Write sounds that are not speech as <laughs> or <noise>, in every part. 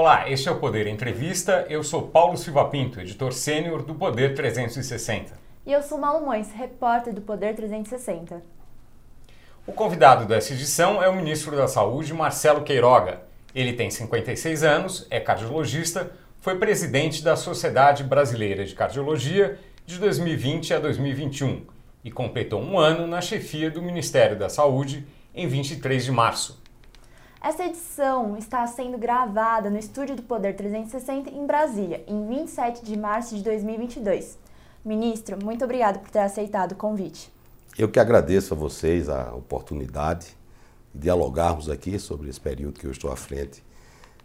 Olá, este é o Poder Entrevista. Eu sou Paulo Silva Pinto, editor sênior do Poder 360. E eu sou Malu Mões, repórter do Poder 360. O convidado dessa edição é o ministro da Saúde, Marcelo Queiroga. Ele tem 56 anos, é cardiologista, foi presidente da Sociedade Brasileira de Cardiologia de 2020 a 2021 e completou um ano na chefia do Ministério da Saúde em 23 de março. Essa edição está sendo gravada no estúdio do Poder 360 em Brasília, em 27 de março de 2022. Ministro, muito obrigado por ter aceitado o convite. Eu que agradeço a vocês a oportunidade de dialogarmos aqui sobre esse período que eu estou à frente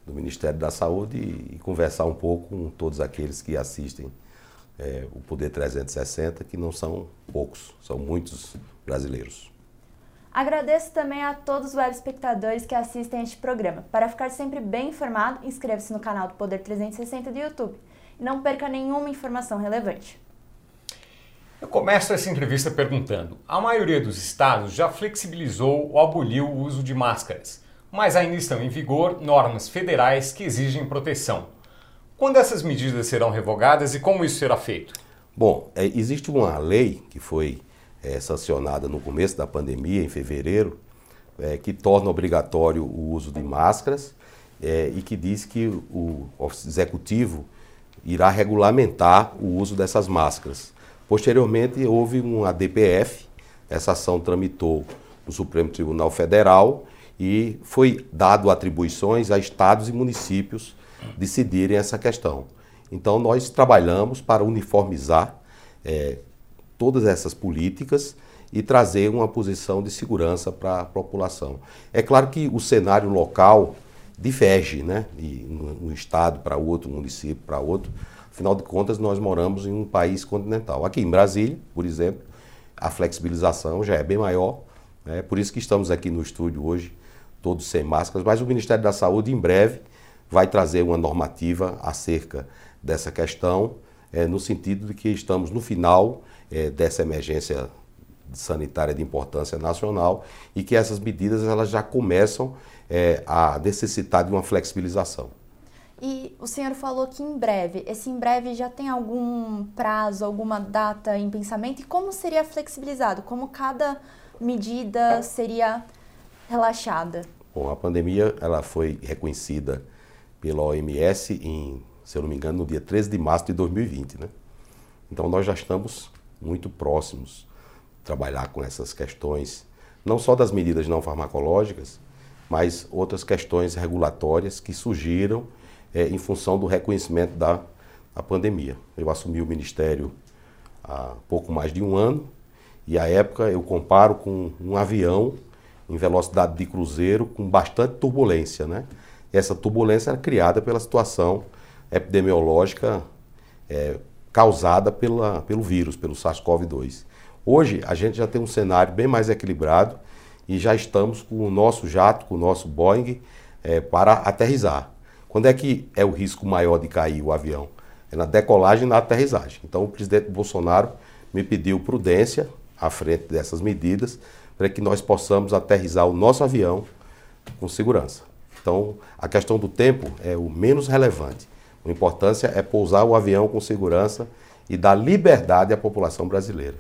do Ministério da Saúde e, conversar um pouco com todos aqueles que assistem é, o Poder 360, que não são poucos, são muitos brasileiros. Agradeço também a todos os web espectadores que assistem a este programa. Para ficar sempre bem informado, inscreva-se no canal do Poder 360 do YouTube e não perca nenhuma informação relevante. Eu começo essa entrevista perguntando: a maioria dos estados já flexibilizou ou aboliu o uso de máscaras, mas ainda estão em vigor normas federais que exigem proteção. Quando essas medidas serão revogadas e como isso será feito? Bom, é, existe uma lei que foi é, sancionada no começo da pandemia, em fevereiro, é, que torna obrigatório o uso de máscaras é, e que diz que o executivo irá regulamentar o uso dessas máscaras. Posteriormente, houve uma DPF, essa ação tramitou no Supremo Tribunal Federal e foi dado atribuições a estados e municípios decidirem essa questão. Então, nós trabalhamos para uniformizar é, todas essas políticas e trazer uma posição de segurança para a população. É claro que o cenário local diverge, né? De um estado para outro, um município para outro. Afinal de contas, nós moramos em um país continental. Aqui em Brasília, por exemplo, a flexibilização já é bem maior. É né? por isso que estamos aqui no estúdio hoje, todos sem máscaras. Mas o Ministério da Saúde, em breve, vai trazer uma normativa acerca dessa questão, é, no sentido de que estamos no final é, dessa emergência sanitária de importância nacional e que essas medidas elas já começam é, a necessitar de uma flexibilização. E o senhor falou que em breve, esse em breve já tem algum prazo, alguma data em pensamento? E como seria flexibilizado? Como cada medida seria relaxada? Bom, a pandemia ela foi reconhecida pela OMS em, se eu não me engano, no dia 13 de março de 2020, né? Então nós já estamos muito próximos trabalhar com essas questões, não só das medidas não farmacológicas, mas outras questões regulatórias que surgiram é, em função do reconhecimento da, da pandemia. Eu assumi o ministério há pouco mais de um ano e à época eu comparo com um avião em velocidade de cruzeiro com bastante turbulência, né? Essa turbulência era criada pela situação epidemiológica é, causada pela, pelo vírus, pelo SARS-CoV-2. Hoje a gente já tem um cenário bem mais equilibrado e já estamos com o nosso jato, com o nosso Boeing é, para aterrizar. Quando é que é o risco maior de cair o avião? É na decolagem e na aterrissagem. Então o presidente Bolsonaro me pediu prudência à frente dessas medidas para que nós possamos aterrissar o nosso avião com segurança. Então a questão do tempo é o menos relevante. A importância é pousar o avião com segurança e dar liberdade à população brasileira.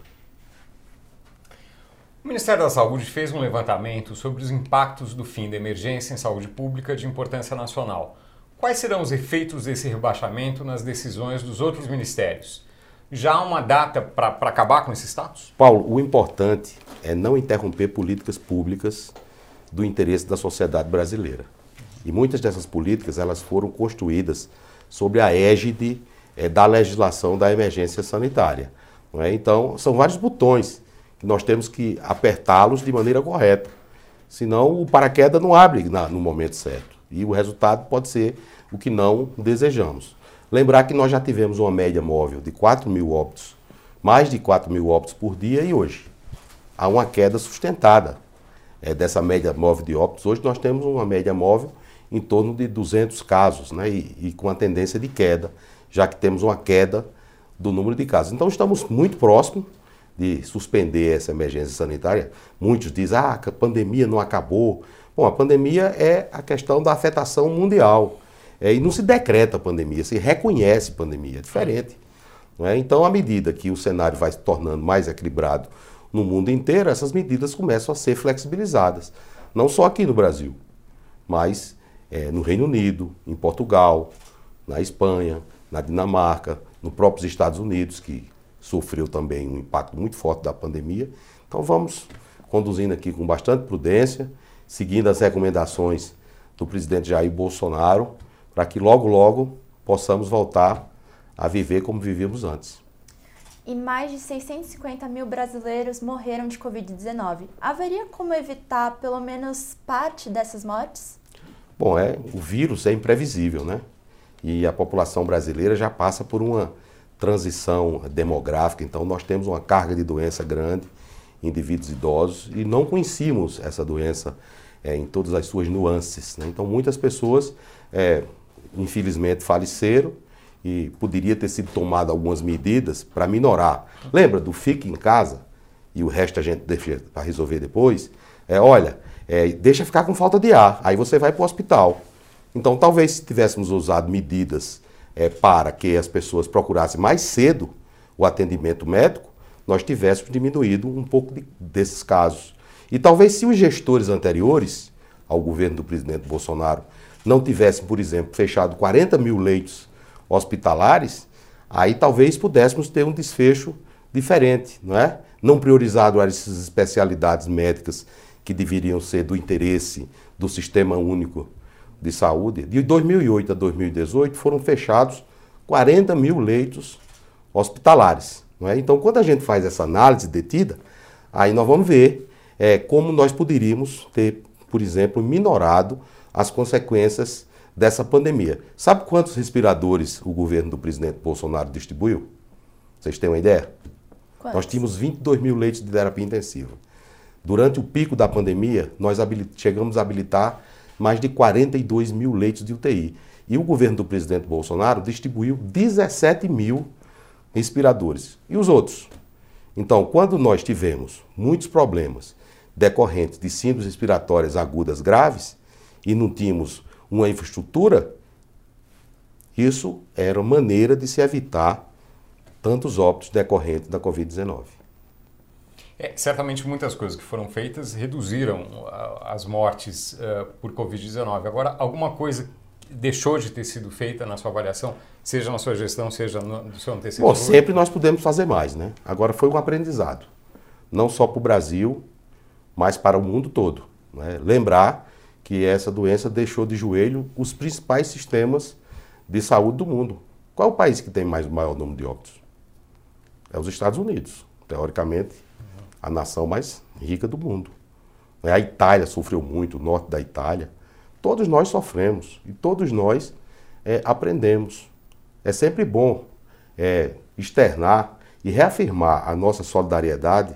O Ministério da Saúde fez um levantamento sobre os impactos do fim da emergência em saúde pública de importância nacional. Quais serão os efeitos desse rebaixamento nas decisões dos outros ministérios? Já há uma data para acabar com esse status? Paulo, o importante é não interromper políticas públicas do interesse da sociedade brasileira. E muitas dessas políticas elas foram construídas sobre a égide é, da legislação da emergência sanitária. É? Então, são vários botões que nós temos que apertá-los de maneira correta. Senão, o paraquedas não abre na, no momento certo. E o resultado pode ser o que não desejamos. Lembrar que nós já tivemos uma média móvel de 4 mil óbitos, mais de 4 mil óbitos por dia, e hoje há uma queda sustentada é, dessa média móvel de óbitos. Hoje nós temos uma média móvel em torno de 200 casos, né, e, e com a tendência de queda, já que temos uma queda do número de casos. Então estamos muito próximos de suspender essa emergência sanitária. Muitos dizem, ah, a pandemia não acabou. Bom, a pandemia é a questão da afetação mundial. É, e não se decreta a pandemia, se reconhece pandemia, é diferente. É? Então, à medida que o cenário vai se tornando mais equilibrado no mundo inteiro, essas medidas começam a ser flexibilizadas. Não só aqui no Brasil, mas é, no Reino Unido, em Portugal, na Espanha, na Dinamarca, nos próprios Estados Unidos, que sofreu também um impacto muito forte da pandemia. Então vamos conduzindo aqui com bastante prudência, seguindo as recomendações do presidente Jair Bolsonaro, para que logo, logo possamos voltar a viver como vivíamos antes. E mais de 650 mil brasileiros morreram de Covid-19. Haveria como evitar pelo menos parte dessas mortes? Bom, é, o vírus é imprevisível, né? E a população brasileira já passa por uma transição demográfica, então nós temos uma carga de doença grande, indivíduos idosos, e não conhecíamos essa doença é, em todas as suas nuances. Né? Então muitas pessoas, é, infelizmente, faleceram e poderia ter sido tomado algumas medidas para minorar. Lembra do fique em casa e o resto a gente deixa para resolver depois? É, olha, é, deixa ficar com falta de ar, aí você vai para o hospital. Então talvez se tivéssemos usado medidas é, para que as pessoas procurassem mais cedo o atendimento médico, nós tivéssemos diminuído um pouco de, desses casos. E talvez se os gestores anteriores ao governo do presidente Bolsonaro não tivessem, por exemplo, fechado 40 mil leitos hospitalares, aí talvez pudéssemos ter um desfecho diferente, não é? Não priorizado essas especialidades médicas que deveriam ser do interesse do Sistema Único de Saúde. De 2008 a 2018 foram fechados 40 mil leitos hospitalares. Não é? Então, quando a gente faz essa análise detida, aí nós vamos ver é, como nós poderíamos ter, por exemplo, minorado as consequências dessa pandemia. Sabe quantos respiradores o governo do presidente Bolsonaro distribuiu? Vocês têm uma ideia? Quantos? Nós tínhamos 22 mil leitos de terapia intensiva. Durante o pico da pandemia, nós chegamos a habilitar mais de 42 mil leitos de UTI. E o governo do presidente Bolsonaro distribuiu 17 mil respiradores. E os outros? Então, quando nós tivemos muitos problemas decorrentes de síndromes respiratórias agudas graves e não tínhamos uma infraestrutura, isso era maneira de se evitar tantos óbitos decorrentes da Covid-19. É, certamente muitas coisas que foram feitas reduziram as mortes uh, por Covid-19. Agora, alguma coisa deixou de ter sido feita na sua avaliação, seja na sua gestão, seja no, no seu antecessor? Bom, sempre nós podemos fazer mais, né? Agora foi um aprendizado, não só para o Brasil, mas para o mundo todo. Né? Lembrar que essa doença deixou de joelho os principais sistemas de saúde do mundo. Qual é o país que tem mais maior número de óbitos? É os Estados Unidos. Teoricamente, a nação mais rica do mundo. A Itália sofreu muito, o norte da Itália. Todos nós sofremos e todos nós é, aprendemos. É sempre bom é, externar e reafirmar a nossa solidariedade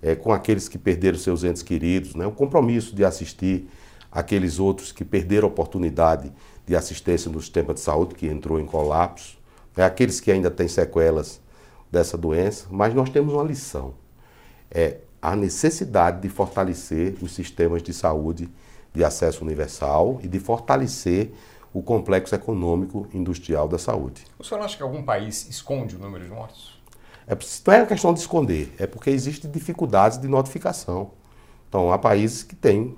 é, com aqueles que perderam seus entes queridos, né? o compromisso de assistir aqueles outros que perderam a oportunidade de assistência no sistema de saúde, que entrou em colapso, é aqueles que ainda têm sequelas dessa doença, mas nós temos uma lição. É a necessidade de fortalecer os sistemas de saúde de acesso universal e de fortalecer o complexo econômico industrial da saúde. O senhor acha que algum país esconde o número de mortos? É, não é questão de esconder, é porque existem dificuldades de notificação. Então, há países que têm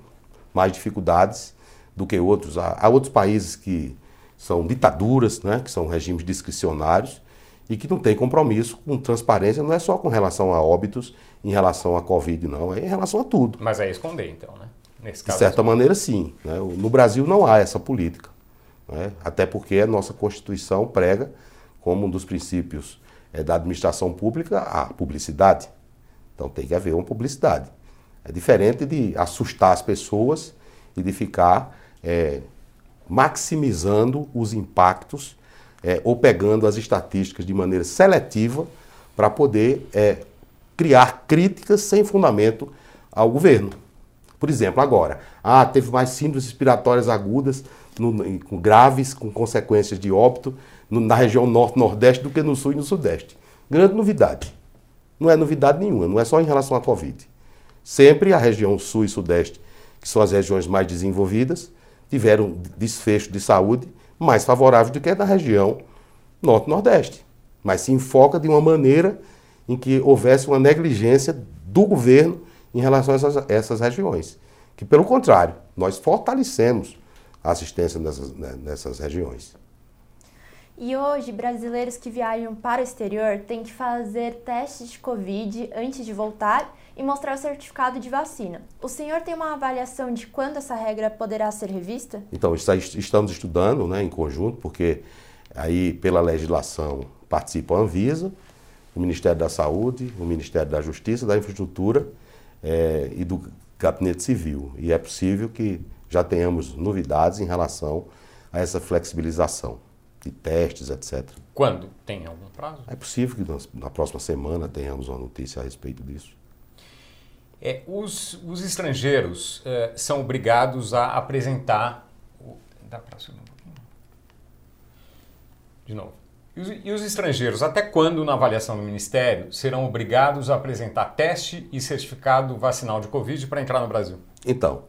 mais dificuldades do que outros. Há, há outros países que são ditaduras, né, que são regimes discricionários e que não têm compromisso com transparência, não é só com relação a óbitos, em relação à Covid, não, é em relação a tudo. Mas é esconder, então, né? Nesse caso, de certa é maneira, sim. Né? No Brasil não há essa política, né? até porque a nossa Constituição prega como um dos princípios é, da administração pública a publicidade. Então tem que haver uma publicidade. É diferente de assustar as pessoas e de ficar é, maximizando os impactos é, ou pegando as estatísticas de maneira seletiva para poder é, criar críticas sem fundamento ao governo. Por exemplo, agora, ah, teve mais síndromes respiratórias agudas, no, com graves, com consequências de óbito no, na região norte-nordeste do que no sul e no sudeste. Grande novidade. Não é novidade nenhuma, não é só em relação à Covid. Sempre a região sul e sudeste, que são as regiões mais desenvolvidas, tiveram desfecho de saúde mais favoráveis do que na região norte-nordeste. Mas se enfoca de uma maneira em que houvesse uma negligência do governo em relação a essas, essas regiões. Que, pelo contrário, nós fortalecemos a assistência nessas, né, nessas regiões. E hoje, brasileiros que viajam para o exterior têm que fazer testes de Covid antes de voltar e mostrar o certificado de vacina. O senhor tem uma avaliação de quando essa regra poderá ser revista? Então, estamos estudando né, em conjunto, porque aí, pela legislação, participa a Anvisa, o Ministério da Saúde, o Ministério da Justiça, da Infraestrutura é, e do Gabinete Civil. E é possível que já tenhamos novidades em relação a essa flexibilização de testes, etc. Quando? Tem algum prazo? É possível que na próxima semana tenhamos uma notícia a respeito disso. É, os, os estrangeiros é, são obrigados a apresentar. Dá para subir um pouquinho? De novo. E os, os estrangeiros, até quando, na avaliação do Ministério, serão obrigados a apresentar teste e certificado vacinal de Covid para entrar no Brasil? Então,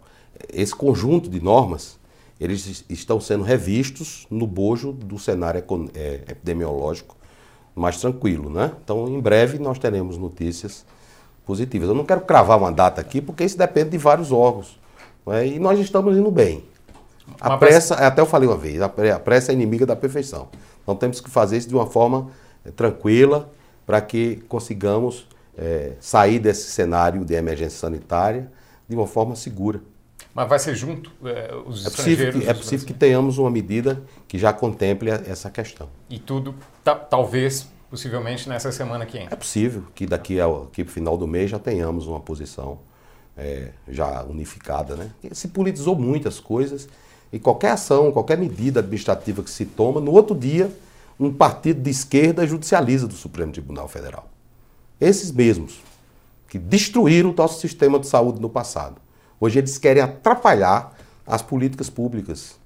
esse conjunto de normas eles estão sendo revistos no bojo do cenário é, epidemiológico mais tranquilo, né? Então, em breve nós teremos notícias positivas. Eu não quero cravar uma data aqui, porque isso depende de vários órgãos. É? E nós estamos indo bem. A pressa, até eu falei uma vez, a pressa é inimiga da perfeição. Então temos que fazer isso de uma forma é, tranquila para que consigamos é, sair desse cenário de emergência sanitária de uma forma segura. Mas vai ser junto é, os é possível que, É possível que tenhamos uma medida que já contemple essa questão. E tudo, talvez, possivelmente nessa semana que entra. É possível que daqui ao que final do mês já tenhamos uma posição é, já unificada. Né? Se politizou muitas coisas e qualquer ação, qualquer medida administrativa que se toma, no outro dia, um partido de esquerda judicializa do Supremo Tribunal Federal. Esses mesmos que destruíram o nosso sistema de saúde no passado. Hoje eles querem atrapalhar as políticas públicas.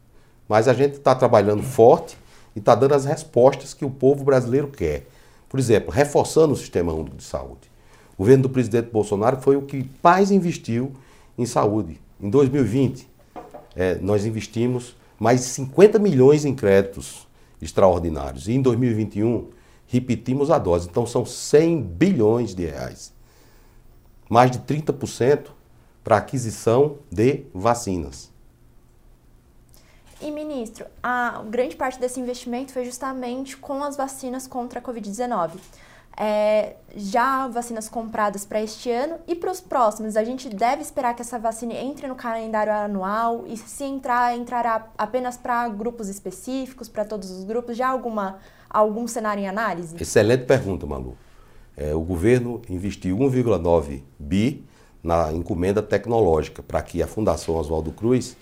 Mas a gente está trabalhando forte e está dando as respostas que o povo brasileiro quer. Por exemplo, reforçando o sistema único de saúde. O governo do presidente Bolsonaro foi o que mais investiu em saúde. Em 2020, é, nós investimos mais de 50 milhões em créditos extraordinários. E em 2021, repetimos a dose. Então, são 100 bilhões de reais. Mais de 30% para aquisição de vacinas. E, ministro, a grande parte desse investimento foi justamente com as vacinas contra a Covid-19. É, já vacinas compradas para este ano e para os próximos, a gente deve esperar que essa vacina entre no calendário anual e se entrar, entrará apenas para grupos específicos, para todos os grupos? Já alguma, algum cenário em análise? Excelente pergunta, Malu. É, o governo investiu 1,9 bi na encomenda tecnológica para que a Fundação Oswaldo Cruz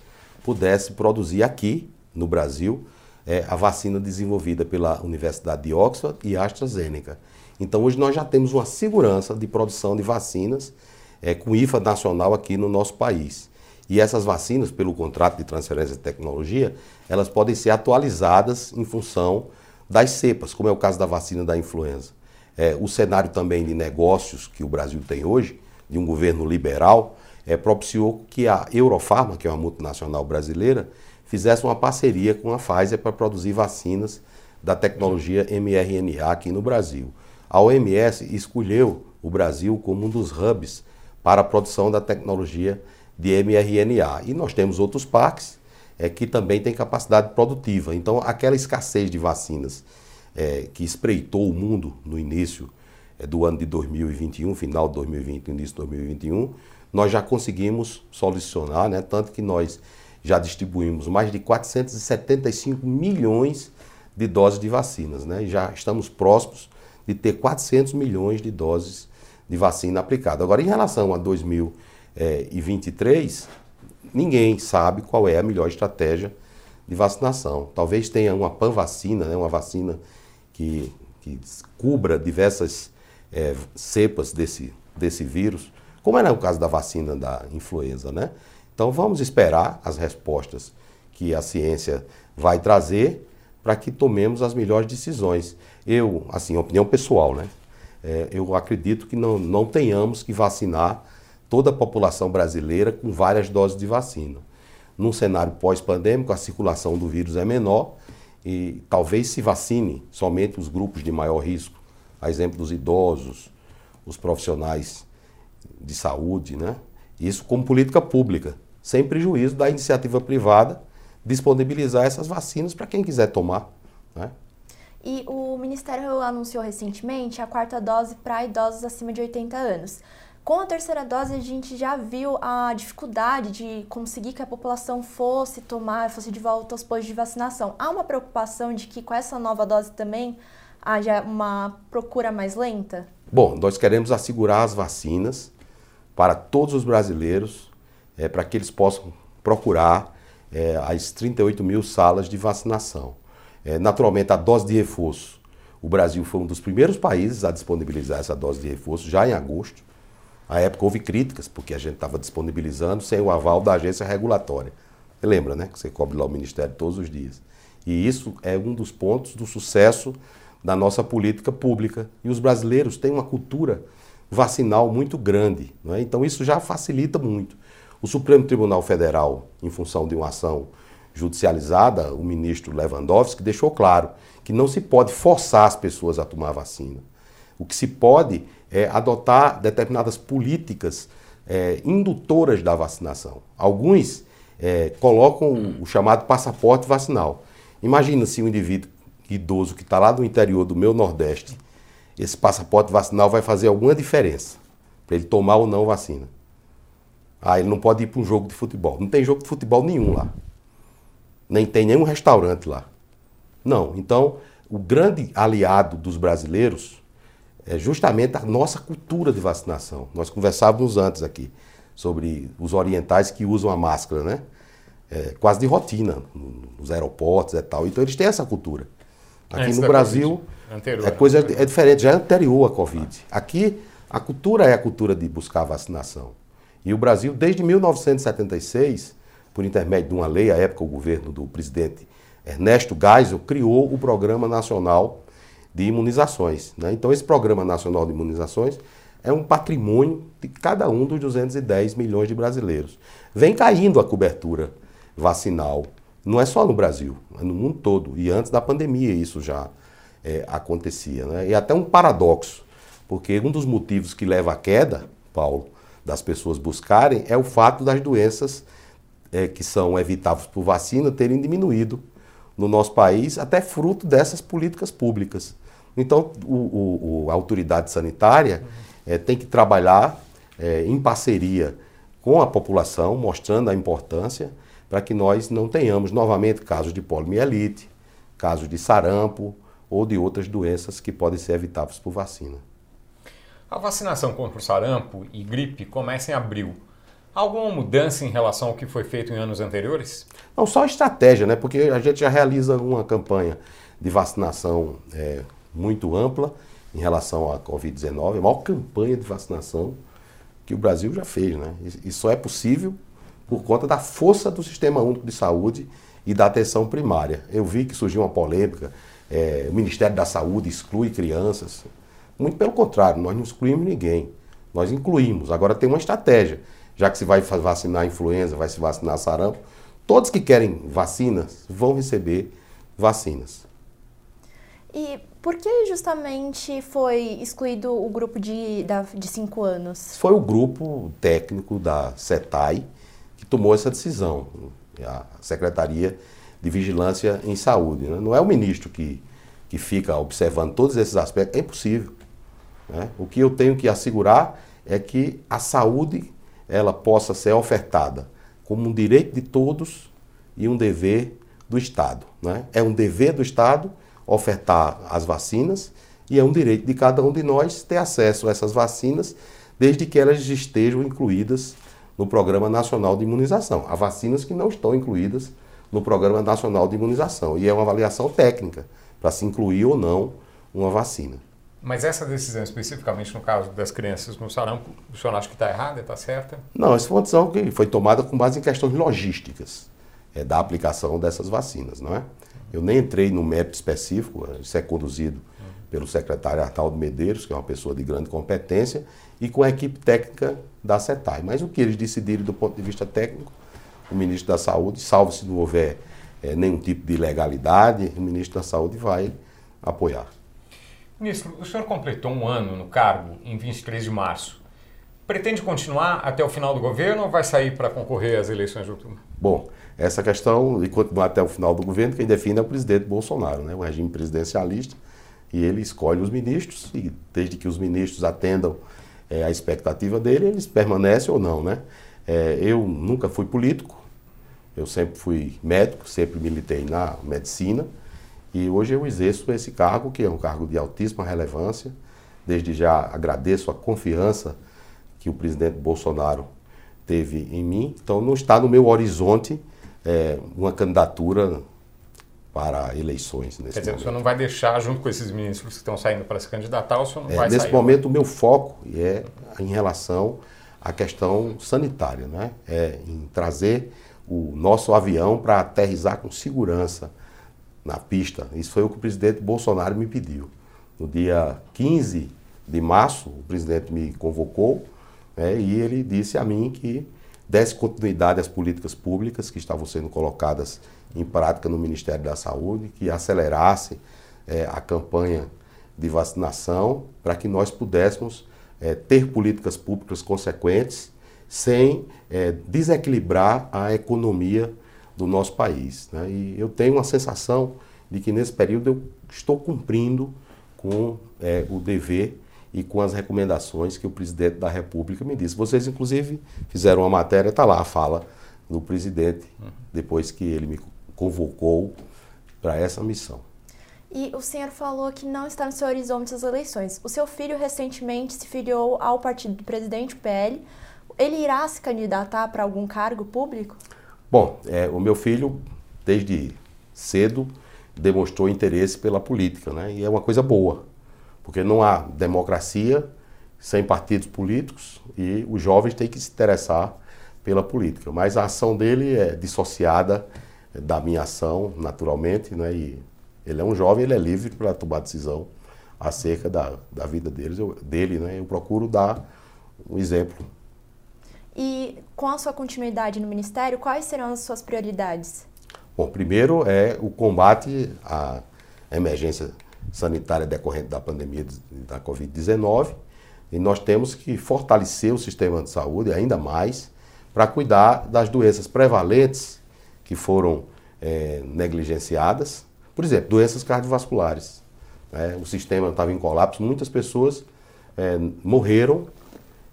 pudesse produzir aqui, no Brasil, é, a vacina desenvolvida pela Universidade de Oxford e AstraZeneca. Então, hoje nós já temos uma segurança de produção de vacinas é, com IFA nacional aqui no nosso país. E essas vacinas, pelo contrato de transferência de tecnologia, elas podem ser atualizadas em função das cepas, como é o caso da vacina da influenza. É, o cenário também de negócios que o Brasil tem hoje, de um governo liberal, é, propiciou que a Eurofarma, que é uma multinacional brasileira, fizesse uma parceria com a Pfizer para produzir vacinas da tecnologia mRNA aqui no Brasil. A OMS escolheu o Brasil como um dos hubs para a produção da tecnologia de mRNA. E nós temos outros parques é, que também têm capacidade produtiva. Então, aquela escassez de vacinas é, que espreitou o mundo no início é, do ano de 2021, final de 2020, início de 2021, nós já conseguimos solucionar, né? tanto que nós já distribuímos mais de 475 milhões de doses de vacinas. Né? Já estamos próximos de ter 400 milhões de doses de vacina aplicada. Agora, em relação a 2023, ninguém sabe qual é a melhor estratégia de vacinação. Talvez tenha uma pan-vacina, né? uma vacina que, que cubra diversas é, cepas desse, desse vírus, como era o caso da vacina da influenza, né? Então vamos esperar as respostas que a ciência vai trazer para que tomemos as melhores decisões. Eu, assim, opinião pessoal, né? É, eu acredito que não, não tenhamos que vacinar toda a população brasileira com várias doses de vacina. Num cenário pós-pandêmico, a circulação do vírus é menor e talvez se vacine somente os grupos de maior risco, a exemplo dos idosos, os profissionais de saúde, né? Isso como política pública, sem prejuízo da iniciativa privada disponibilizar essas vacinas para quem quiser tomar. Né? E o Ministério anunciou recentemente a quarta dose para idosos acima de 80 anos. Com a terceira dose, a gente já viu a dificuldade de conseguir que a população fosse tomar, fosse de volta aos postos de vacinação. Há uma preocupação de que com essa nova dose também haja uma procura mais lenta? Bom, nós queremos assegurar as vacinas para todos os brasileiros, é, para que eles possam procurar é, as 38 mil salas de vacinação. É, naturalmente, a dose de reforço. O Brasil foi um dos primeiros países a disponibilizar essa dose de reforço já em agosto. À época houve críticas, porque a gente estava disponibilizando sem o aval da agência regulatória. Você lembra, né? Que você cobre lá o Ministério todos os dias. E isso é um dos pontos do sucesso da nossa política pública. E os brasileiros têm uma cultura vacinal muito grande. É? Então isso já facilita muito. O Supremo Tribunal Federal, em função de uma ação judicializada, o ministro Lewandowski deixou claro que não se pode forçar as pessoas a tomar vacina. O que se pode é, adotar determinadas políticas é, indutoras da vacinação. Alguns é, colocam o, o chamado passaporte vacinal. Imagina se um indivíduo idoso que está lá do interior do meu Nordeste, esse passaporte vacinal vai fazer alguma diferença para ele tomar ou não vacina. Ah, ele não pode ir para um jogo de futebol. Não tem jogo de futebol nenhum lá. Nem tem nenhum restaurante lá. Não. Então, o grande aliado dos brasileiros é justamente a nossa cultura de vacinação. Nós conversávamos antes aqui sobre os orientais que usam a máscara, né? É, quase de rotina, nos aeroportos e tal. Então eles têm essa cultura. Aqui no Brasil é coisa é diferente, já é anterior à Covid. Aqui a cultura é a cultura de buscar vacinação. E o Brasil, desde 1976, por intermédio de uma lei, à época o governo do presidente Ernesto Geisel criou o Programa Nacional de imunizações. Né? Então, esse Programa Nacional de Imunizações é um patrimônio de cada um dos 210 milhões de brasileiros. Vem caindo a cobertura vacinal, não é só no Brasil, é no mundo todo. E antes da pandemia isso já é, acontecia. Né? E até um paradoxo, porque um dos motivos que leva à queda, Paulo, das pessoas buscarem é o fato das doenças é, que são evitáveis por vacina terem diminuído no nosso país, até fruto dessas políticas públicas. Então, o, o, a autoridade sanitária é, tem que trabalhar é, em parceria com a população, mostrando a importância para que nós não tenhamos novamente casos de poliomielite, casos de sarampo ou de outras doenças que podem ser evitáveis por vacina. A vacinação contra o sarampo e gripe começa em abril. Alguma mudança em relação ao que foi feito em anos anteriores? Não, só estratégia, né? Porque a gente já realiza uma campanha de vacinação é, muito ampla em relação à Covid-19, a maior campanha de vacinação que o Brasil já fez, né? E só é possível por conta da força do Sistema Único de Saúde e da atenção primária. Eu vi que surgiu uma polêmica, é, o Ministério da Saúde exclui crianças. Muito pelo contrário, nós não excluímos ninguém. Nós incluímos. Agora tem uma estratégia. Já que se vai vacinar a influenza, vai se vacinar sarampo, todos que querem vacinas vão receber vacinas. E por que justamente foi excluído o grupo de, da, de cinco anos? Foi o grupo técnico da CETAI que tomou essa decisão, a Secretaria de Vigilância em Saúde. Né? Não é o ministro que, que fica observando todos esses aspectos, é impossível. Né? O que eu tenho que assegurar é que a saúde ela possa ser ofertada como um direito de todos e um dever do Estado. Né? É um dever do Estado ofertar as vacinas e é um direito de cada um de nós ter acesso a essas vacinas, desde que elas estejam incluídas no Programa Nacional de Imunização. Há vacinas que não estão incluídas no Programa Nacional de Imunização e é uma avaliação técnica para se incluir ou não uma vacina. Mas essa decisão, especificamente no caso das crianças no sarampo, o senhor acha que está errada, está certa? Não, essa foi uma decisão que foi tomada com base em questões logísticas é, da aplicação dessas vacinas, não é? Eu nem entrei no mérito específico, isso é conduzido pelo secretário Arnaldo Medeiros, que é uma pessoa de grande competência, e com a equipe técnica da CETAI. Mas o que eles decidirem do ponto de vista técnico, o ministro da Saúde, salvo se não houver é, nenhum tipo de ilegalidade, o ministro da Saúde vai apoiar. Ministro, o senhor completou um ano no cargo em 23 de março. Pretende continuar até o final do governo ou vai sair para concorrer às eleições de outubro? Bom, essa questão de continuar até o final do governo, quem define é o presidente Bolsonaro, né? o regime presidencialista, e ele escolhe os ministros, e desde que os ministros atendam é, a expectativa dele, eles permanecem ou não. Né? É, eu nunca fui político, eu sempre fui médico, sempre militei na medicina, e hoje eu exerço esse cargo, que é um cargo de altíssima relevância. Desde já agradeço a confiança que o presidente Bolsonaro teve em mim. Então não está no meu horizonte é, uma candidatura para eleições nesse Quer dizer, momento. o senhor não vai deixar, junto com esses ministros que estão saindo para se candidatar, o senhor não É, vai nesse sair? momento o meu foco é em relação à questão sanitária, né? é em trazer o nosso avião para aterrizar com segurança na pista. Isso foi o que o presidente Bolsonaro me pediu. No dia 15 de março, o presidente me convocou né, e ele disse a mim que desse continuidade às políticas públicas que estavam sendo colocadas em prática no Ministério da Saúde, que acelerasse eh, a campanha de vacinação para que nós pudéssemos eh, ter políticas públicas consequentes sem eh, desequilibrar a economia do nosso país. Né? E eu tenho uma sensação de que nesse período eu estou cumprindo com é, o dever e com as recomendações que o presidente da República me disse. Vocês, inclusive, fizeram uma matéria, está lá a fala do presidente, depois que ele me convocou para essa missão. E o senhor falou que não está no seu horizonte as eleições. O seu filho recentemente se filiou ao partido do presidente, o PL. Ele irá se candidatar para algum cargo público? Bom, é, o meu filho, desde cedo, demonstrou interesse pela política, né? E é uma coisa boa, porque não há democracia sem partidos políticos e os jovens têm que se interessar pela política. Mas a ação dele é dissociada da minha ação, naturalmente, né? E ele é um jovem, ele é livre para tomar decisão acerca da, da vida deles, eu, dele, né? Eu procuro dar um exemplo. E com a sua continuidade no ministério, quais serão as suas prioridades? Bom, primeiro é o combate à emergência sanitária decorrente da pandemia da Covid-19 e nós temos que fortalecer o sistema de saúde ainda mais para cuidar das doenças prevalentes que foram é, negligenciadas, por exemplo, doenças cardiovasculares. Né? O sistema estava em colapso, muitas pessoas é, morreram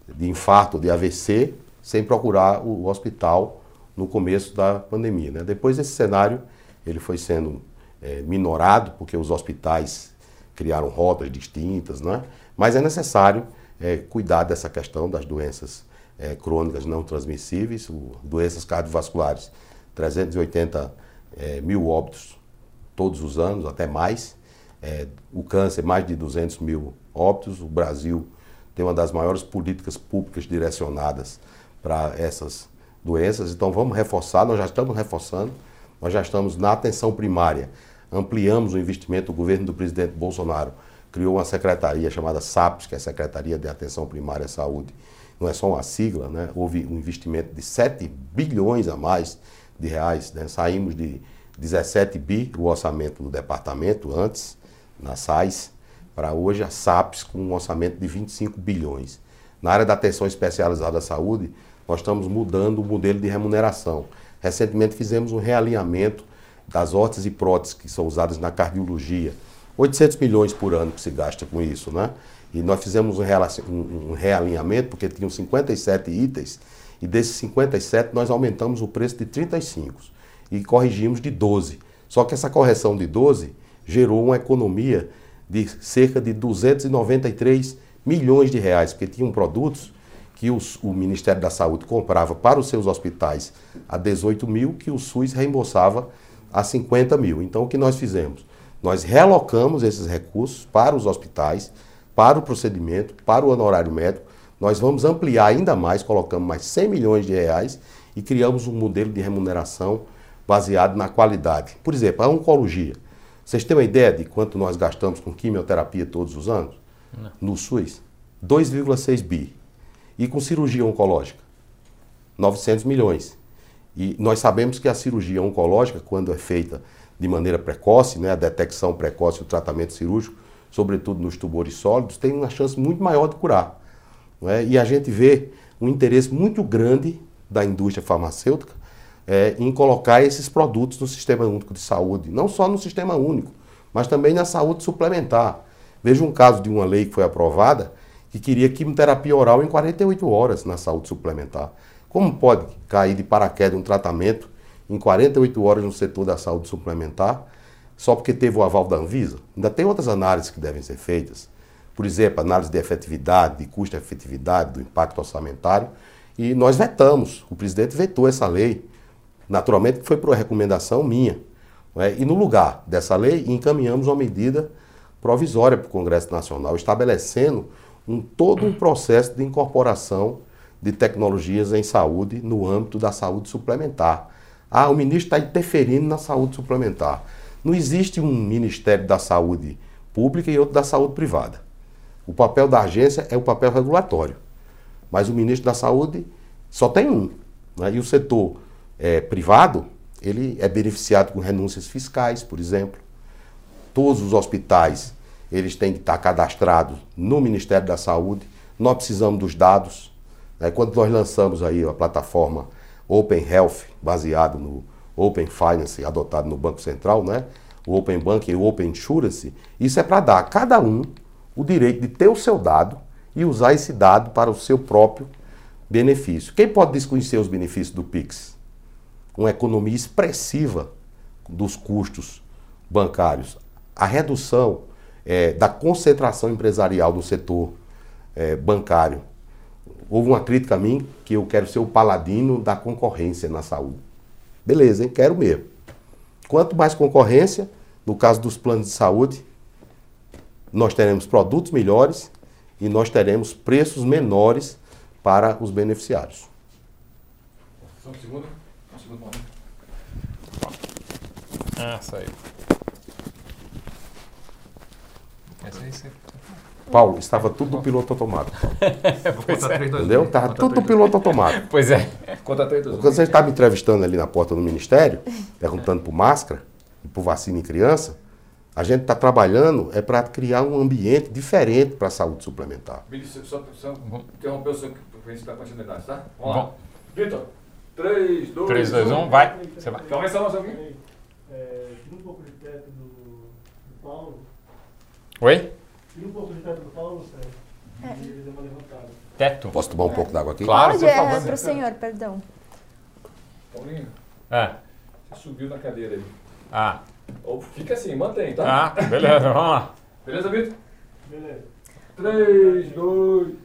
de infarto, de AVC, sem procurar o hospital no começo da pandemia. Né? Depois esse cenário ele foi sendo é, minorado porque os hospitais criaram rotas distintas, né? mas é necessário é, cuidar dessa questão das doenças é, crônicas não transmissíveis, o, doenças cardiovasculares, 380 é, mil óbitos todos os anos, até mais. É, o câncer, mais de 200 mil óbitos. O Brasil tem uma das maiores políticas públicas direcionadas para essas doenças. Então vamos reforçar, nós já estamos reforçando, nós já estamos na atenção primária. Ampliamos o investimento, o governo do presidente Bolsonaro criou uma secretaria chamada SAPS, que é a Secretaria de Atenção Primária à Saúde. Não é só uma sigla, né? houve um investimento de 7 bilhões a mais de reais. Né? Saímos de 17 bi o orçamento do departamento antes, na SAIS, para hoje a SAPS com um orçamento de 25 bilhões. Na área da atenção especializada à saúde, nós estamos mudando o modelo de remuneração. Recentemente fizemos um realinhamento das órteses e próteses que são usadas na cardiologia. 800 milhões por ano que se gasta com isso, né? E nós fizemos um realinhamento porque tinham 57 itens e desses 57 nós aumentamos o preço de 35 e corrigimos de 12. Só que essa correção de 12 gerou uma economia de cerca de 293 milhões de reais, porque tinham produtos que os, o Ministério da Saúde comprava para os seus hospitais a 18 mil, que o SUS reembolsava a 50 mil. Então, o que nós fizemos? Nós relocamos esses recursos para os hospitais, para o procedimento, para o honorário médico. Nós vamos ampliar ainda mais, colocamos mais 100 milhões de reais e criamos um modelo de remuneração baseado na qualidade. Por exemplo, a oncologia. Vocês têm uma ideia de quanto nós gastamos com quimioterapia todos os anos? Não. No SUS? 2,6 bi. E com cirurgia oncológica? 900 milhões. E nós sabemos que a cirurgia oncológica, quando é feita de maneira precoce, né, a detecção precoce o tratamento cirúrgico, sobretudo nos tumores sólidos, tem uma chance muito maior de curar. É? E a gente vê um interesse muito grande da indústria farmacêutica é, em colocar esses produtos no Sistema Único de Saúde, não só no Sistema Único, mas também na saúde suplementar. Veja um caso de uma lei que foi aprovada que queria quimioterapia oral em 48 horas na saúde suplementar. Como pode cair de paraquedas um tratamento em 48 horas no setor da saúde suplementar só porque teve o aval da Anvisa? Ainda tem outras análises que devem ser feitas. Por exemplo, análise de efetividade, de custo-efetividade, do impacto orçamentário. E nós vetamos, o presidente vetou essa lei. Naturalmente foi por recomendação minha. É? E no lugar dessa lei, encaminhamos uma medida provisória para o Congresso Nacional, estabelecendo um, todo um processo de incorporação de tecnologias em saúde no âmbito da saúde suplementar. Ah, o ministro está interferindo na saúde suplementar. Não existe um Ministério da Saúde Pública e outro da Saúde Privada. O papel da agência é o papel regulatório. Mas o ministro da Saúde só tem um. Né? E o setor é, privado, ele é beneficiado com renúncias fiscais, por exemplo. Todos os hospitais eles têm que estar cadastrados no Ministério da Saúde. Nós precisamos dos dados. Né? Quando nós lançamos aí a plataforma Open Health, baseado no Open Finance, adotado no Banco Central, né? o Open Bank e o Open Insurance, isso é para dar a cada um o direito de ter o seu dado e usar esse dado para o seu próprio benefício. Quem pode desconhecer os benefícios do Pix? Uma economia expressiva dos custos bancários. A redução é, da concentração empresarial do setor é, bancário. Houve uma crítica a mim que eu quero ser o paladino da concorrência na saúde. Beleza, hein? Quero mesmo. Quanto mais concorrência, no caso dos planos de saúde, nós teremos produtos melhores e nós teremos preços menores para os beneficiários. Só um segundo. Um segundo Ah, saiu. Paulo, estava tudo no piloto automático. pois é. Entendeu? Estava tudo no piloto automático. Pois é. Quando você estava me entrevistando ali na porta do Ministério, perguntando por máscara e por vacina em criança, a gente está trabalhando é para criar um ambiente diferente para a saúde suplementar. Vinícius, só, só interromper o seu para dar continuidade, tá? Vamos lá. Vitor, 3, 2, 3, 2, 1, vai. Você vai. Começa a nossa aqui. É, tira um pouco de teto do Paulo. Oi? Tira um pouco de teto do Paulo, Sérgio. É. E ele deu uma levantada. Teto? Posso tomar um pouco d'água aqui? Claro, Pode, é para o senhor, perdão. Paulinho, Ah. você subiu na cadeira aí. Ah. Ou fica assim, mantém, tá? Ah, beleza, vamos lá. Beleza, Vitor? Beleza. 3, 2,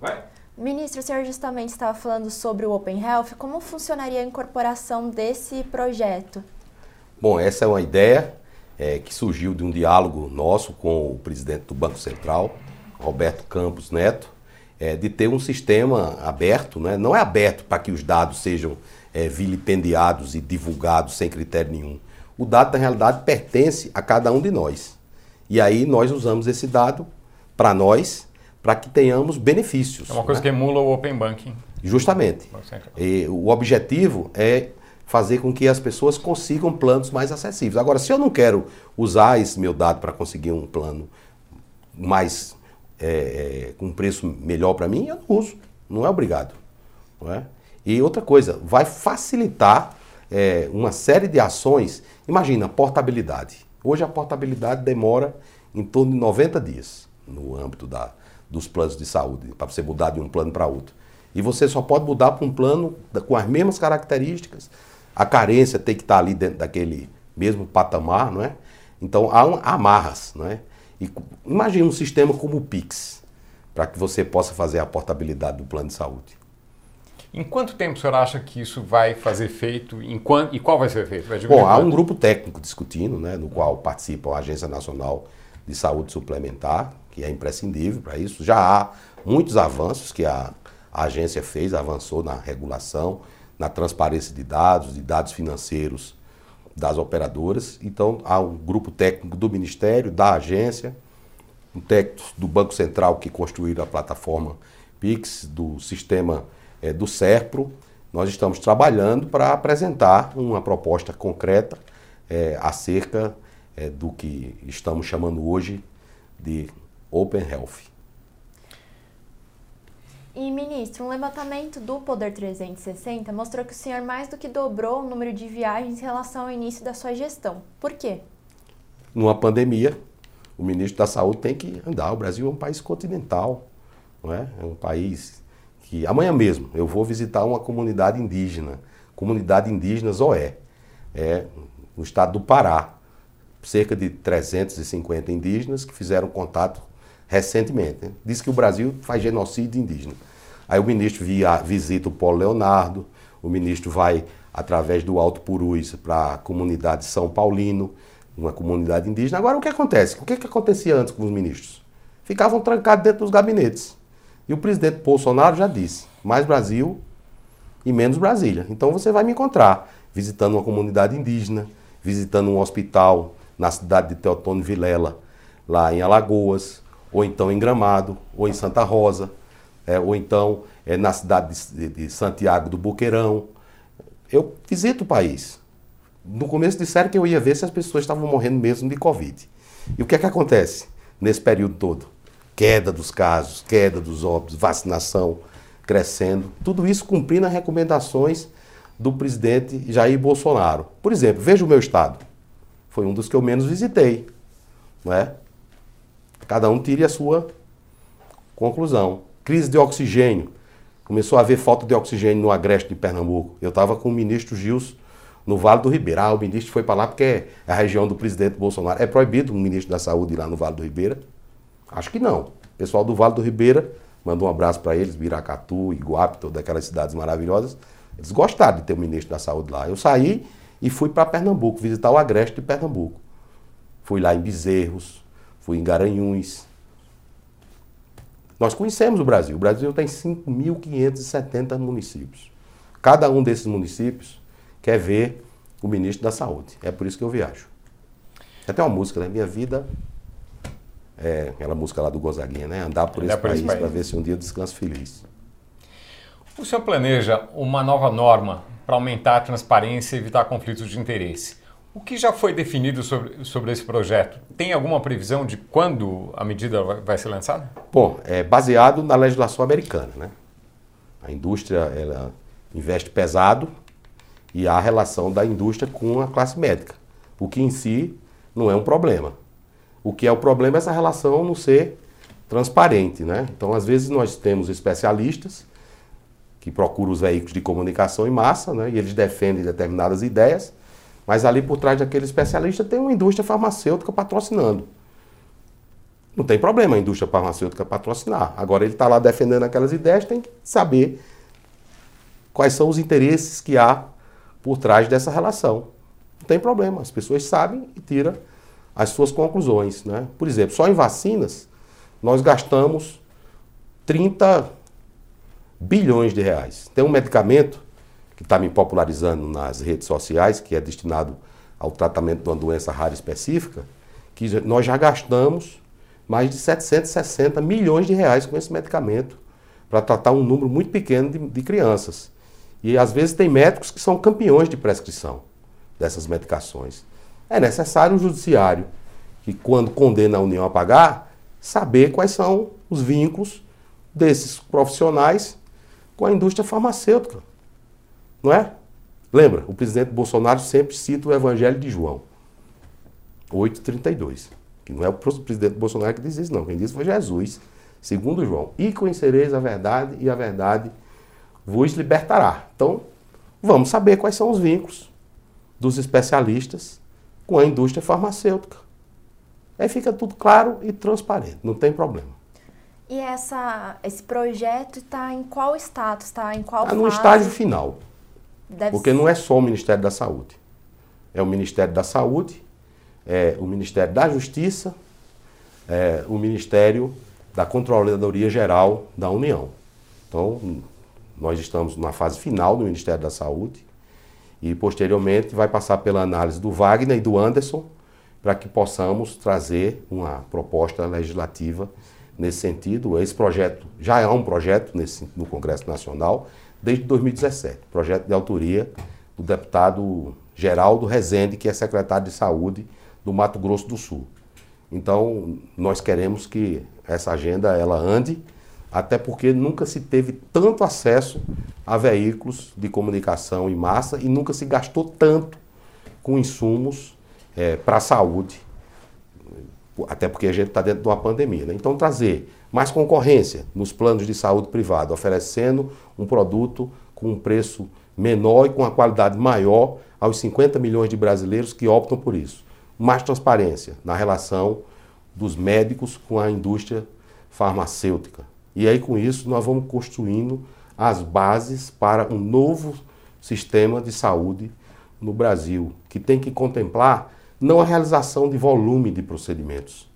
vai. Ministro, o senhor justamente estava falando sobre o Open Health. Como funcionaria a incorporação desse projeto? Bom, essa é uma ideia é, que surgiu de um diálogo nosso com o presidente do Banco Central, Roberto Campos Neto, é, de ter um sistema aberto, né? não é aberto para que os dados sejam é, vilipendiados e divulgados sem critério nenhum. O dado, na realidade, pertence a cada um de nós. E aí nós usamos esse dado para nós, para que tenhamos benefícios. É uma coisa né? que emula o Open Banking. Justamente. E o objetivo é fazer com que as pessoas consigam planos mais acessíveis. Agora, se eu não quero usar esse meu dado para conseguir um plano mais é, é, com um preço melhor para mim, eu não uso. Não é obrigado. Não é? E outra coisa, vai facilitar é, uma série de ações. Imagina, portabilidade. Hoje a portabilidade demora em torno de 90 dias no âmbito da, dos planos de saúde, para você mudar de um plano para outro. E você só pode mudar para um plano com as mesmas características, a carência tem que estar ali dentro daquele mesmo patamar, não é? Então há um, amarras, não é? E imagine um sistema como o Pix, para que você possa fazer a portabilidade do plano de saúde. Em quanto tempo o senhor acha que isso vai fazer feito em quant, e qual vai ser feito? Vai Bom, há um grupo técnico discutindo, né, no qual participa a Agência Nacional de Saúde Suplementar, que é imprescindível para isso. Já há muitos avanços que a, a agência fez, avançou na regulação, na transparência de dados, de dados financeiros das operadoras. Então, há um grupo técnico do Ministério, da agência, um técnico do Banco Central que construíram a plataforma PIX, do sistema é, do SERPRO, nós estamos trabalhando para apresentar uma proposta concreta é, acerca é, do que estamos chamando hoje de Open Health. E, ministro, um levantamento do Poder 360 mostrou que o senhor mais do que dobrou o número de viagens em relação ao início da sua gestão. Por quê? Numa pandemia, o ministro da Saúde tem que andar. O Brasil é um país continental, não é? É um país que amanhã mesmo eu vou visitar uma comunidade indígena, comunidade indígena Zoé, é no estado do Pará, cerca de 350 indígenas que fizeram contato recentemente. Né? Diz que o Brasil faz genocídio indígena. Aí o ministro via, visita o Polo Leonardo, o ministro vai através do Alto Purus para a comunidade São Paulino, uma comunidade indígena. Agora o que acontece? O que, que acontecia antes com os ministros? Ficavam trancados dentro dos gabinetes. E o presidente Bolsonaro já disse: mais Brasil e menos Brasília. Então você vai me encontrar visitando uma comunidade indígena, visitando um hospital na cidade de Teotônio Vilela, lá em Alagoas, ou então em Gramado, ou em Santa Rosa, é, ou então é, na cidade de, de Santiago do Boqueirão. Eu visito o país. No começo disseram que eu ia ver se as pessoas estavam morrendo mesmo de Covid. E o que é que acontece nesse período todo? Queda dos casos, queda dos óbitos, vacinação crescendo. Tudo isso cumprindo as recomendações do presidente Jair Bolsonaro. Por exemplo, veja o meu estado. Foi um dos que eu menos visitei. Não é? Cada um tire a sua conclusão. Crise de oxigênio. Começou a haver falta de oxigênio no agreste de Pernambuco. Eu estava com o ministro Gilson no Vale do Ribeira. Ah, o ministro foi para lá porque é a região do presidente Bolsonaro. É proibido um ministro da Saúde ir lá no Vale do Ribeira? Acho que não. O pessoal do Vale do Ribeira, mandou um abraço para eles, Biracatu, Iguape, todas aquelas cidades maravilhosas. Eles gostaram de ter um ministro da Saúde lá. Eu saí e fui para Pernambuco, visitar o agreste de Pernambuco. Fui lá em Bezerros, fui em Garanhuns. Nós conhecemos o Brasil. O Brasil tem 5.570 municípios. Cada um desses municípios quer ver o ministro da Saúde. É por isso que eu viajo. Até uma música, né? Minha vida é aquela música lá do Gonzaguinha, né? Andar por Andar esse por país, país. para ver se um dia eu descanso feliz. O senhor planeja uma nova norma para aumentar a transparência e evitar conflitos de interesse. O que já foi definido sobre, sobre esse projeto? Tem alguma previsão de quando a medida vai ser lançada? Bom, é baseado na legislação americana. Né? A indústria ela investe pesado e há a relação da indústria com a classe médica, o que em si não é um problema. O que é o problema é essa relação não ser transparente. Né? Então, às vezes, nós temos especialistas que procuram os veículos de comunicação em massa né? e eles defendem determinadas ideias mas ali por trás daquele especialista tem uma indústria farmacêutica patrocinando. Não tem problema a indústria farmacêutica patrocinar. Agora ele está lá defendendo aquelas ideias, tem que saber quais são os interesses que há por trás dessa relação. Não tem problema, as pessoas sabem e tiram as suas conclusões. Né? Por exemplo, só em vacinas nós gastamos 30 bilhões de reais. Tem um medicamento que está me popularizando nas redes sociais, que é destinado ao tratamento de uma doença rara específica, que nós já gastamos mais de 760 milhões de reais com esse medicamento para tratar um número muito pequeno de, de, crianças. E às vezes tem médicos que são campeões de prescrição dessas medicações. É necessário o judiciário, que quando condena a União a pagar, saber quais são os vínculos desses profissionais com a indústria farmacêutica. Não é? Lembra, o presidente Bolsonaro sempre cita o Evangelho de João 8,32. Que não é o presidente Bolsonaro que diz isso, não. Quem disse foi Jesus, segundo João. E conhecereis a verdade, e a verdade vos libertará. Então, vamos saber quais são os vínculos dos especialistas com a indústria farmacêutica. Aí fica tudo claro e transparente, não tem problema. E essa, esse projeto está em qual status? Está em qual Está no estágio final. Deve Porque ser. não é só o Ministério da Saúde. É o Ministério da Saúde, é o Ministério da Justiça, é o Ministério da Controladoria Geral da União. Então, nós estamos na fase final do Ministério da Saúde e, posteriormente, vai passar pela análise do Wagner e do Anderson para que possamos trazer uma proposta legislativa nesse sentido. Esse projeto já é um projeto nesse, no Congresso Nacional desde 2017. Projeto de autoria do deputado Geraldo Rezende, que é secretário de Saúde do Mato Grosso do Sul. Então, nós queremos que essa agenda ela ande, até porque nunca se teve tanto acesso a veículos de comunicação em massa e nunca se gastou tanto com insumos é, para a saúde, até porque a gente está dentro de uma pandemia. Né? Então, trazer mais concorrência nos planos de saúde privado, oferecendo um produto com um preço menor e com uma qualidade maior aos 50 milhões de brasileiros que optam por isso. Mais transparência na relação dos médicos com a indústria farmacêutica. E aí, com isso, nós vamos construindo as bases para um novo sistema de saúde no Brasil, que tem que contemplar não a realização de volume de procedimentos.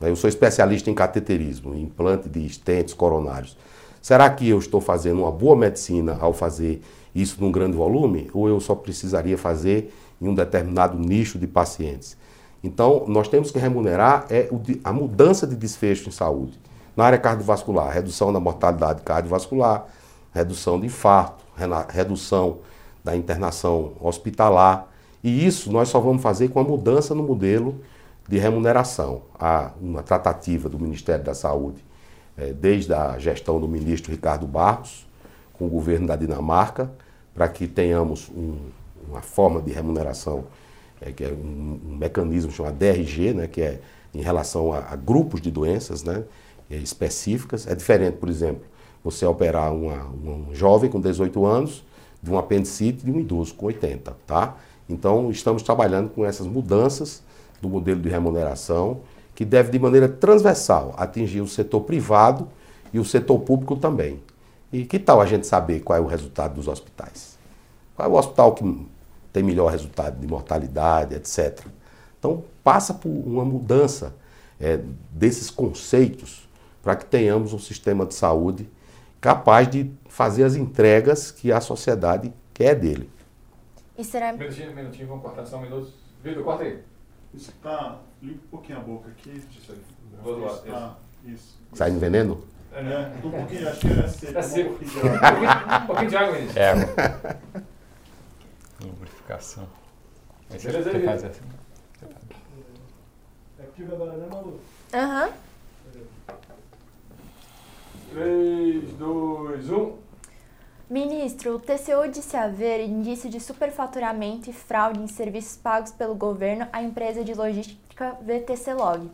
Eu sou especialista em cateterismo, implante de estentes coronários. Será que eu estou fazendo uma boa medicina ao fazer isso num grande volume? Ou eu só precisaria fazer em um determinado nicho de pacientes? Então, nós temos que remunerar é a mudança de desfecho em saúde. Na área cardiovascular, redução da mortalidade cardiovascular, redução de infarto, redução da internação hospitalar. E isso nós só vamos fazer com a mudança no modelo de remuneração. Há uma tratativa do Ministério da Saúde, é, desde a gestão do ministro Ricardo Barros, com o governo da Dinamarca, para que tenhamos um, uma forma de remuneração, é, que é um, um, mecanismo chamado DRG, né, que é em relação a, a grupos de doenças né, é, específicas. É diferente, por exemplo, você operar uma, um jovem com 18 anos de um apendicite de um idoso com 80, tá? Então, estamos trabalhando com essas mudanças do modelo de remuneração, que deve, de maneira transversal, atingir o setor privado e o setor público também. E que tal a gente saber qual é o resultado dos hospitais? Qual é o hospital que tem melhor resultado de mortalidade, etc. Então, passa por uma mudança é, desses conceitos para que tenhamos um sistema de saúde capaz de fazer as entregas que a sociedade quer dele. E será... Minutinho, minutinho, vamos cortar só um minuto. Vitor, corta aí. Isso tá. Limpa um pouquinho a boca aqui. Isso aí. Do outro lado. Ah, isso. Sai no veneno? É, né? Um pouquinho, acho que é seco. É seco. <laughs> Um pouquinho de água. Um pouquinho de água, Vinícius. É. Lubrificação. Aí você, Beleza, você aí. faz assim. É Activa agora, né, Malu? Aham. 3, 2, 1. Ministro, o TCU disse haver indício de superfaturamento e fraude em serviços pagos pelo governo à empresa de logística VTC Log.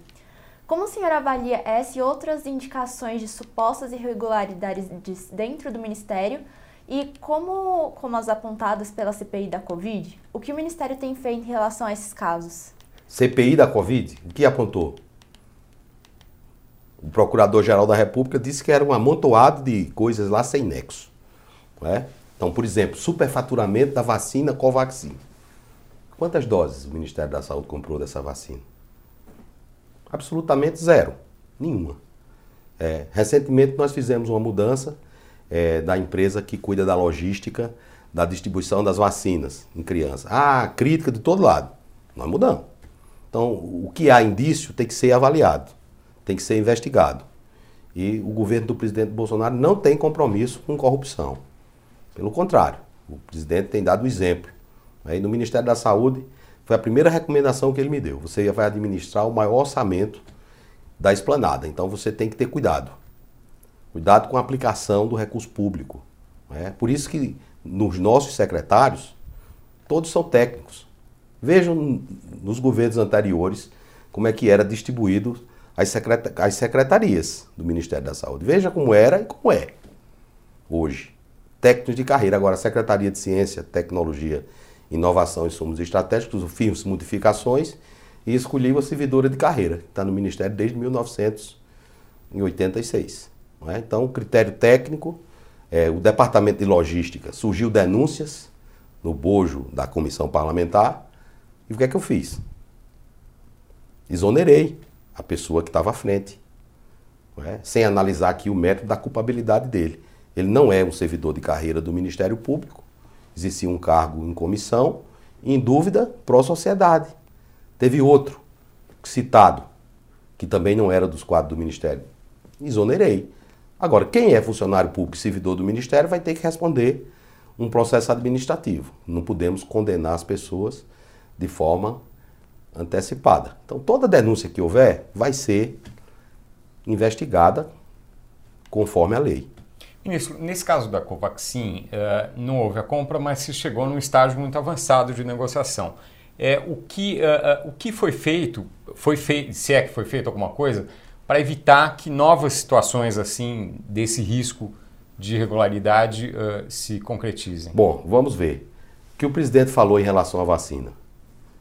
Como o senhor avalia essa e outras indicações de supostas irregularidades dentro do Ministério e como, como as apontadas pela CPI da Covid? O que o Ministério tem feito em relação a esses casos? CPI da Covid, o que apontou? O Procurador-Geral da República disse que era um amontoado de coisas lá sem nexo. Não é? Então, por exemplo, superfaturamento da vacina Covaxin. Quantas doses o Ministério da Saúde comprou dessa vacina? Absolutamente zero. Nenhuma. É, recentemente nós fizemos uma mudança é, da empresa que cuida da logística da distribuição das vacinas em crianças. Ah, crítica de todo lado. Nós mudamos. Então, o que há indício tem que ser avaliado, tem que ser investigado. E o governo do presidente Bolsonaro não tem compromisso com corrupção. Pelo contrário, o presidente tem dado o exemplo. Aí no Ministério da Saúde, foi a primeira recomendação que ele me deu. Você vai administrar o maior orçamento da esplanada, então você tem que ter cuidado. Cuidado com a aplicação do recurso público. É por isso que nos nossos secretários, todos são técnicos. Vejam nos governos anteriores como é que era distribuído as, secreta as secretarias do Ministério da Saúde. Veja como era e como é hoje. Técnicos de carreira. Agora, a Secretaria de Ciência, Tecnologia, Inovação e Sumos Estratégicos, fiz modificações e escolhi uma servidora de carreira, que está no Ministério desde 1986. Não é? Então, critério técnico, é, o Departamento de Logística surgiu denúncias no bojo da comissão parlamentar. E o que é que eu fiz? Exonerei a pessoa que estava à frente, é? sem analisar aqui o método da culpabilidade dele. Ele não é um servidor de carreira do Ministério Público, existia um cargo em comissão, em dúvida, pró-sociedade. Teve outro citado, que também não era dos quadros do Ministério. Exonerei. Agora, quem é funcionário público e servidor do Ministério vai ter que responder um processo administrativo. Não podemos condenar as pessoas de forma antecipada. Então, toda denúncia que houver vai ser investigada conforme a lei. Ministro, nesse caso da Covaxin, uh, não houve a compra, mas se chegou num estágio muito avançado de negociação. É, o, que, uh, uh, o que foi feito, foi feito, se é que foi feito alguma coisa, para evitar que novas situações assim desse risco de irregularidade se concretizem? Bom, vamos ver. O que o presidente falou em relação à vacina?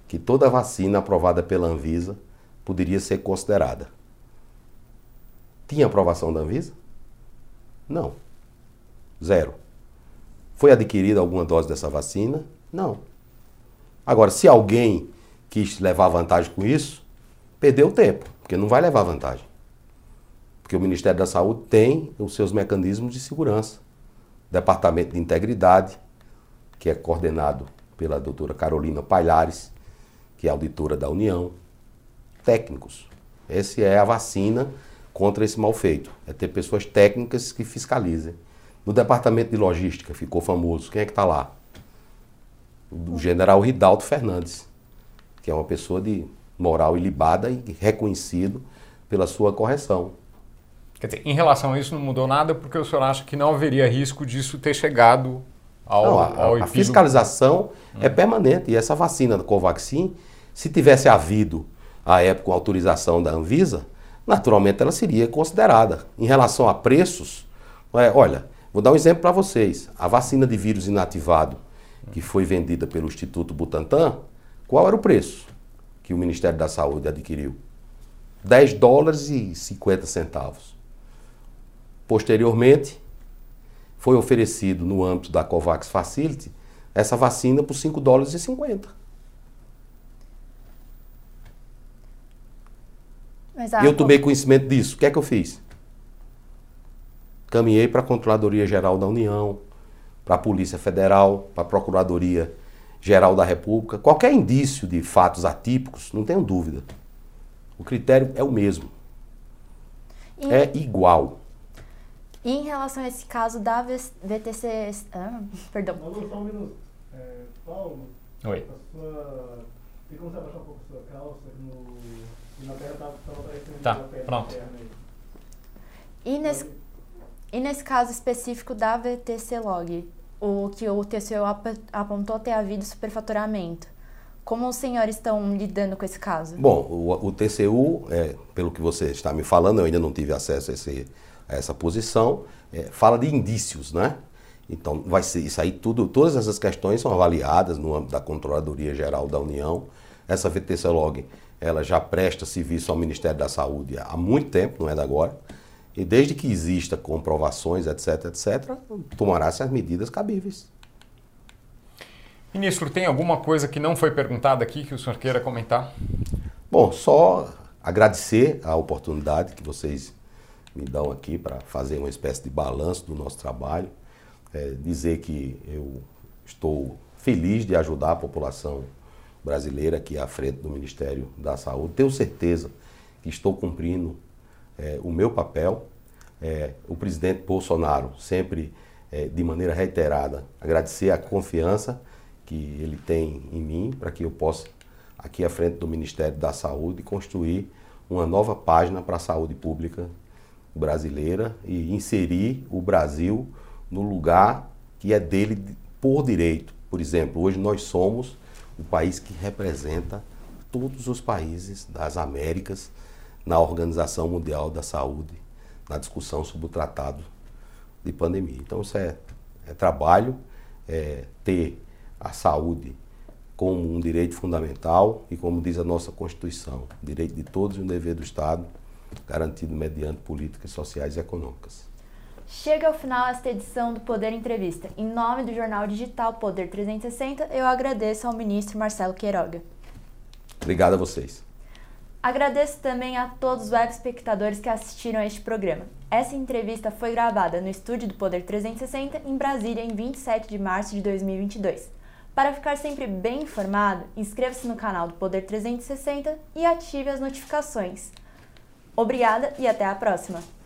Que toda vacina aprovada pela Anvisa poderia ser considerada. Tinha aprovação da Anvisa? Não. Zero. Foi adquirida alguma dose dessa vacina? Não. Agora, se alguém quis levar vantagem com isso, perdeu tempo, porque não vai levar vantagem. Porque o Ministério da Saúde tem os seus mecanismos de segurança. Departamento de Integridade, que é coordenado pela doutora Carolina Palhares, que é auditora da União. Técnicos. Essa é a vacina contra esse mal feito. É ter pessoas técnicas que fiscalizem. No departamento de logística, ficou famoso. Quem é que está lá? O general Ridaldo Fernandes, que é uma pessoa de moral ilibada e reconhecido pela sua correção. Quer dizer, em relação a isso não mudou nada porque o senhor acha que não haveria risco disso ter chegado ao, não, a, ao a fiscalização hum. é permanente. E essa vacina do Covaxin, se tivesse havido, à época, a autorização da Anvisa, naturalmente ela seria considerada. Em relação a preços, é, olha, Vou dar um exemplo para vocês. A vacina de vírus inativado que foi vendida pelo Instituto Butantan, qual era o preço que o Ministério da Saúde adquiriu? 10 dólares e 50 centavos. Posteriormente, foi oferecido no âmbito da COVAX Facility essa vacina por 5 dólares e 50. E eu tomei conhecimento disso. O que é que eu fiz? Caminhei para a Controladoria Geral da União, para a Polícia Federal, para a Procuradoria Geral da República. Qualquer indício de fatos atípicos, não tenho dúvida. O critério é o mesmo. E, é igual. E em relação a esse caso da VTC. Ah, <laughs> perdão. só um minuto. É, Paulo. Oi. A sua, tem como você abaixar um pouco a sua calça? No, na terra estava aparecendo. Tá, pronto. E nesse. E nesse caso específico da VTC Log, o que o TCU apontou ter havido superfaturamento. Como os senhores estão lidando com esse caso? Bom, o, o TCU, é, pelo que você está me falando, eu ainda não tive acesso a, esse, a essa posição, é, fala de indícios, né? Então, vai ser isso aí tudo, todas essas questões são avaliadas no âmbito da Controladoria Geral da União. Essa VTC Log, ela já presta serviço ao Ministério da Saúde há muito tempo, não é de agora. E desde que exista comprovações, etc, etc, tomará-se as medidas cabíveis. Ministro, tem alguma coisa que não foi perguntada aqui que o senhor queira comentar? Bom, só agradecer a oportunidade que vocês me dão aqui para fazer uma espécie de balanço do nosso trabalho. É, dizer que eu estou feliz de ajudar a população brasileira aqui à frente do Ministério da Saúde. Tenho certeza que estou cumprindo é, o meu papel. É, o presidente Bolsonaro sempre, é, de maneira reiterada, agradecer a confiança que ele tem em mim para que eu possa, aqui à frente do Ministério da Saúde, construir uma nova página para a saúde pública brasileira e inserir o Brasil no lugar que é dele por direito. Por exemplo, hoje nós somos o país que representa todos os países das Américas na Organização Mundial da Saúde, na discussão sobre o tratado de pandemia. Então, isso é, é trabalho, é ter a saúde como um direito fundamental e, como diz a nossa Constituição, direito de todos e um dever do Estado, garantido mediante políticas sociais e econômicas. Chega ao final esta edição do Poder Entrevista. Em nome do jornal digital Poder 360, eu agradeço ao ministro Marcelo Queiroga. Obrigado a vocês. Agradeço também a todos os web espectadores que assistiram a este programa. Essa entrevista foi gravada no estúdio do Poder 360 em Brasília em 27 de março de 2022. Para ficar sempre bem informado, inscreva-se no canal do Poder 360 e ative as notificações. Obrigada e até a próxima!